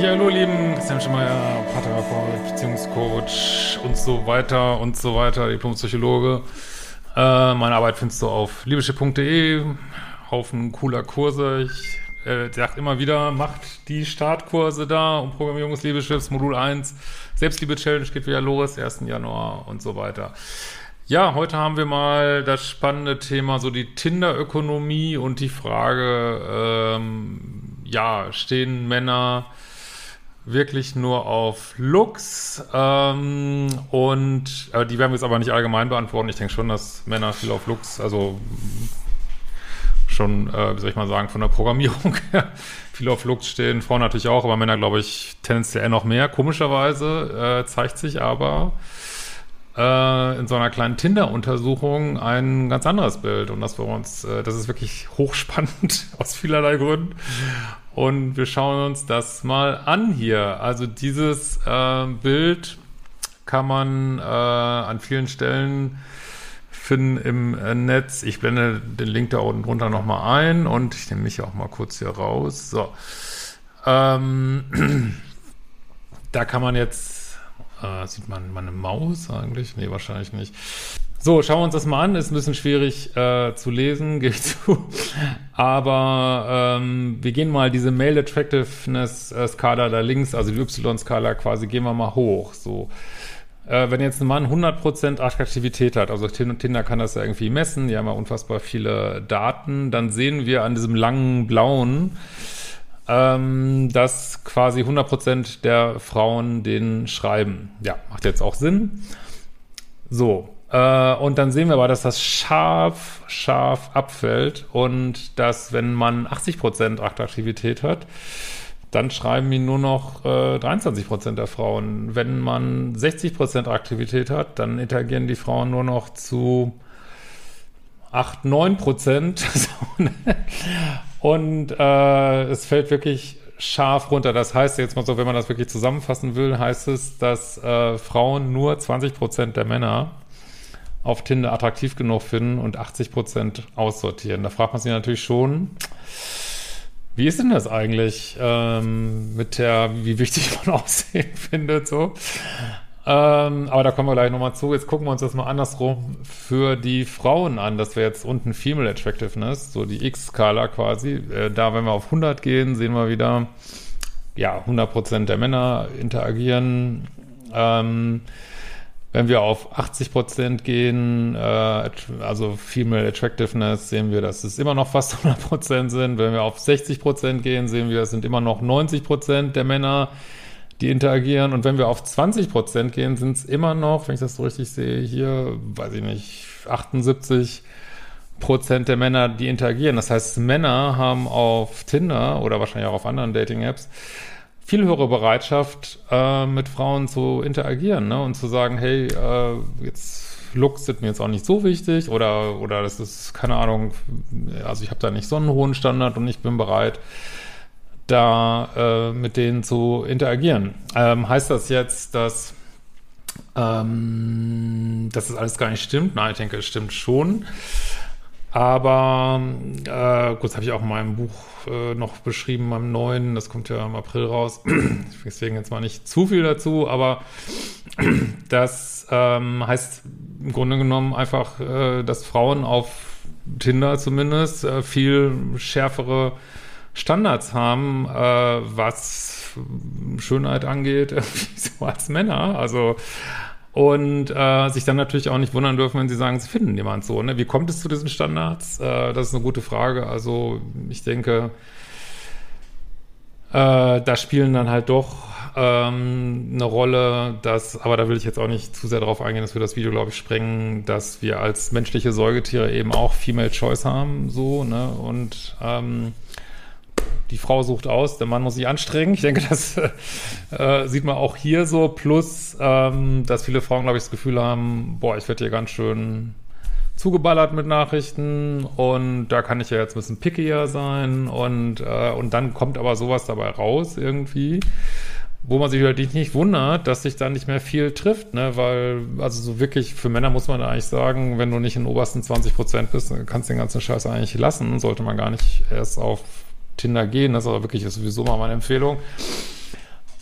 Ja, hallo, Lieben. Christian Schemeier, Paartherapeut, Beziehungscoach und so weiter und so weiter, Diplompsychologe. Äh, meine Arbeit findest du auf liebeschiff.de. Haufen cooler Kurse. Ich äh, sag immer wieder, macht die Startkurse da um Programmierung des Liebeschiffs, Modul 1. Selbstliebe-Challenge geht wieder los, 1. Januar und so weiter. Ja, heute haben wir mal das spannende Thema, so die Tinder-Ökonomie und die Frage, ähm, ja, stehen Männer wirklich nur auf Looks ähm, und äh, die werden wir jetzt aber nicht allgemein beantworten. Ich denke schon, dass Männer viel auf Looks, also schon, äh, wie soll ich mal sagen, von der Programmierung her viel auf Looks stehen. Frauen natürlich auch, aber Männer, glaube ich, tendenziell noch mehr. Komischerweise äh, zeigt sich aber äh, in so einer kleinen Tinder-Untersuchung ein ganz anderes Bild. Und das für uns, äh, das ist wirklich hochspannend aus vielerlei Gründen. Und wir schauen uns das mal an hier. Also dieses äh, Bild kann man äh, an vielen Stellen finden im äh, Netz. Ich blende den Link da unten drunter nochmal ein und ich nehme mich auch mal kurz hier raus. So. Ähm, da kann man jetzt, äh, sieht man meine Maus eigentlich? Nee, wahrscheinlich nicht. So, schauen wir uns das mal an. Ist ein bisschen schwierig äh, zu lesen, gebe ich zu. Aber ähm, wir gehen mal diese Male Attractiveness äh, Skala da links, also die Y-Skala quasi, gehen wir mal hoch. So, äh, wenn jetzt ein Mann 100% Attraktivität hat, also Tinder kann das ja irgendwie messen, die haben ja unfassbar viele Daten, dann sehen wir an diesem langen blauen, ähm, dass quasi 100% der Frauen den schreiben. Ja, macht jetzt auch Sinn. So, äh, und dann sehen wir aber, dass das scharf, scharf abfällt und dass, wenn man 80% Attraktivität hat, dann schreiben ihn nur noch äh, 23% der Frauen. Wenn man 60% Aktivität hat, dann interagieren die Frauen nur noch zu 8, 9%. und äh, es fällt wirklich scharf runter. Das heißt jetzt mal so, wenn man das wirklich zusammenfassen will, heißt es, dass äh, Frauen nur 20% der Männer auf Tinder attraktiv genug finden und 80 Prozent aussortieren. Da fragt man sich natürlich schon, wie ist denn das eigentlich ähm, mit der, wie wichtig man Aussehen findet, so. Ähm, aber da kommen wir gleich nochmal zu. Jetzt gucken wir uns das mal andersrum für die Frauen an. Das wäre jetzt unten Female Attractiveness, so die X-Skala quasi. Äh, da, wenn wir auf 100 gehen, sehen wir wieder, ja, 100 Prozent der Männer interagieren. Ähm, wenn wir auf 80 Prozent gehen, äh, also Female Attractiveness, sehen wir, dass es immer noch fast 100 Prozent sind. Wenn wir auf 60 Prozent gehen, sehen wir, es sind immer noch 90 Prozent der Männer, die interagieren. Und wenn wir auf 20 Prozent gehen, sind es immer noch, wenn ich das so richtig sehe, hier, weiß ich nicht, 78 Prozent der Männer, die interagieren. Das heißt, Männer haben auf Tinder oder wahrscheinlich auch auf anderen Dating-Apps viel höhere Bereitschaft, äh, mit Frauen zu interagieren ne? und zu sagen, hey, äh, jetzt Looks sind mir jetzt auch nicht so wichtig oder, oder das ist, keine Ahnung, also ich habe da nicht so einen hohen Standard und ich bin bereit, da äh, mit denen zu interagieren. Ähm, heißt das jetzt, dass, ähm, dass das alles gar nicht stimmt? Nein, ich denke, es stimmt schon. Aber äh, gut, das habe ich auch in meinem Buch äh, noch beschrieben, meinem neuen, das kommt ja im April raus. Deswegen jetzt mal nicht zu viel dazu, aber das ähm, heißt im Grunde genommen einfach, äh, dass Frauen auf Tinder zumindest äh, viel schärfere Standards haben, äh, was Schönheit angeht, so als Männer. Also Und äh, sich dann natürlich auch nicht wundern dürfen, wenn sie sagen, sie finden jemand so. Ne? Wie kommt es zu diesen Standards? Äh, das ist eine gute Frage. Also ich denke, äh, da spielen dann halt doch ähm, eine Rolle, dass, aber da will ich jetzt auch nicht zu sehr darauf eingehen, dass wir das Video, glaube ich, sprengen, dass wir als menschliche Säugetiere eben auch Female Choice haben, so, ne? Und ähm, die Frau sucht aus, der Mann muss sich anstrengen. Ich denke, das äh, sieht man auch hier so. Plus, ähm, dass viele Frauen, glaube ich, das Gefühl haben, boah, ich werde hier ganz schön zugeballert mit Nachrichten und da kann ich ja jetzt ein bisschen pickier sein und, äh, und dann kommt aber sowas dabei raus irgendwie, wo man sich natürlich nicht wundert, dass sich da nicht mehr viel trifft, ne, weil, also so wirklich, für Männer muss man eigentlich sagen, wenn du nicht in den obersten 20 Prozent bist, kannst du den ganzen Scheiß eigentlich lassen, sollte man gar nicht erst auf Tinder gehen, das ist aber wirklich sowieso mal meine Empfehlung.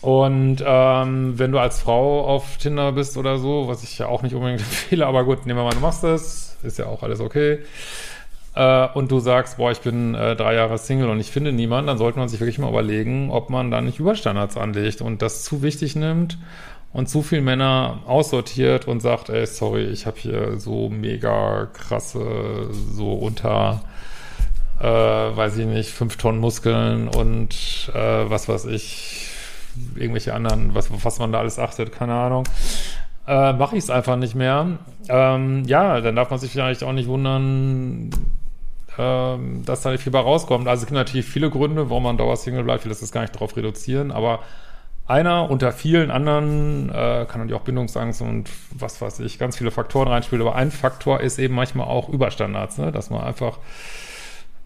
Und ähm, wenn du als Frau auf Tinder bist oder so, was ich ja auch nicht unbedingt empfehle, aber gut, nehmen wir mal, du machst das, ist ja auch alles okay. Äh, und du sagst, boah, ich bin äh, drei Jahre Single und ich finde niemanden, dann sollte man sich wirklich mal überlegen, ob man da nicht Überstandards anlegt und das zu wichtig nimmt und zu viel Männer aussortiert und sagt, ey, sorry, ich habe hier so mega krasse, so unter äh, weiß ich nicht, fünf Tonnen Muskeln und äh, was weiß ich, irgendwelche anderen, was, was man da alles achtet, keine Ahnung, äh, mache ich es einfach nicht mehr. Ähm, ja, dann darf man sich vielleicht auch nicht wundern, ähm, dass da nicht viel bei rauskommt. Also es gibt natürlich viele Gründe, warum man Dauersingle bleibt. Ich will das gar nicht darauf reduzieren, aber einer unter vielen anderen äh, kann natürlich auch Bindungsangst und was weiß ich, ganz viele Faktoren reinspielen. Aber ein Faktor ist eben manchmal auch Überstandards, ne? dass man einfach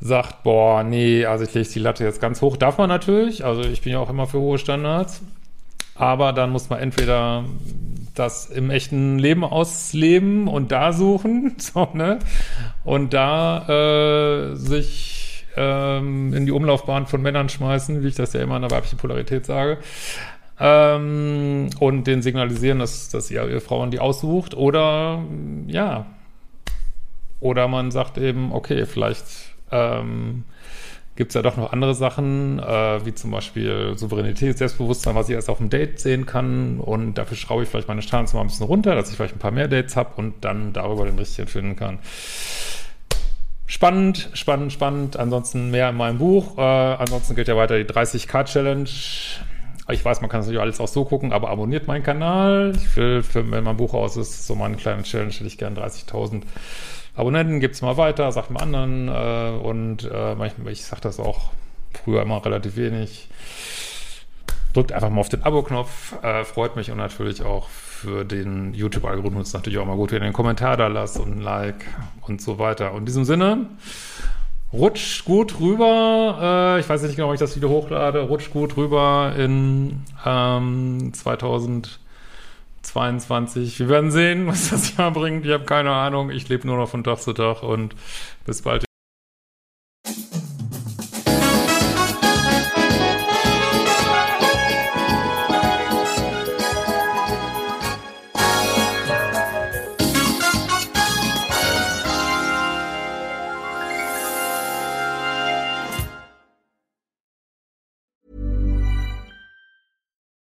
sagt, boah, nee, also ich lege die Latte jetzt ganz hoch. Darf man natürlich, also ich bin ja auch immer für hohe Standards. Aber dann muss man entweder das im echten Leben ausleben und da suchen, so, ne? Und da äh, sich ähm, in die Umlaufbahn von Männern schmeißen, wie ich das ja immer in der weiblichen Polarität sage. Ähm, und den signalisieren, dass, dass ihr, ihr Frauen die aussucht. Oder ja. Oder man sagt eben, okay, vielleicht ähm, gibt es ja doch noch andere Sachen, äh, wie zum Beispiel Souveränität, Selbstbewusstsein, was ich erst auf dem Date sehen kann. Und dafür schraube ich vielleicht meine Standards mal ein bisschen runter, dass ich vielleicht ein paar mehr Dates habe und dann darüber den richtigen finden kann. Spannend, spannend, spannend. Ansonsten mehr in meinem Buch. Äh, ansonsten gilt ja weiter die 30k-Challenge. Ich weiß, man kann das natürlich alles auch so gucken, aber abonniert meinen Kanal. Ich will, für, wenn mein Buch aus ist, so meine kleine Challenge, hätte ich gerne 30.000 Abonnenten, gibt's mal weiter, sagt mal anderen äh, und äh, manchmal, ich sag das auch früher immer relativ wenig. Drückt einfach mal auf den Abo-Knopf, äh, freut mich und natürlich auch für den YouTube-Algorithmus natürlich auch mal gut, wenn ihr einen Kommentar da lasst und ein Like und so weiter. Und in diesem Sinne, rutscht gut rüber, äh, ich weiß nicht genau, ob ich das Video hochlade, rutscht gut rüber in ähm, 2000 22. Wir werden sehen, was das Jahr bringt. Ich habe keine Ahnung. Ich lebe nur noch von Tag zu Tag und bis bald.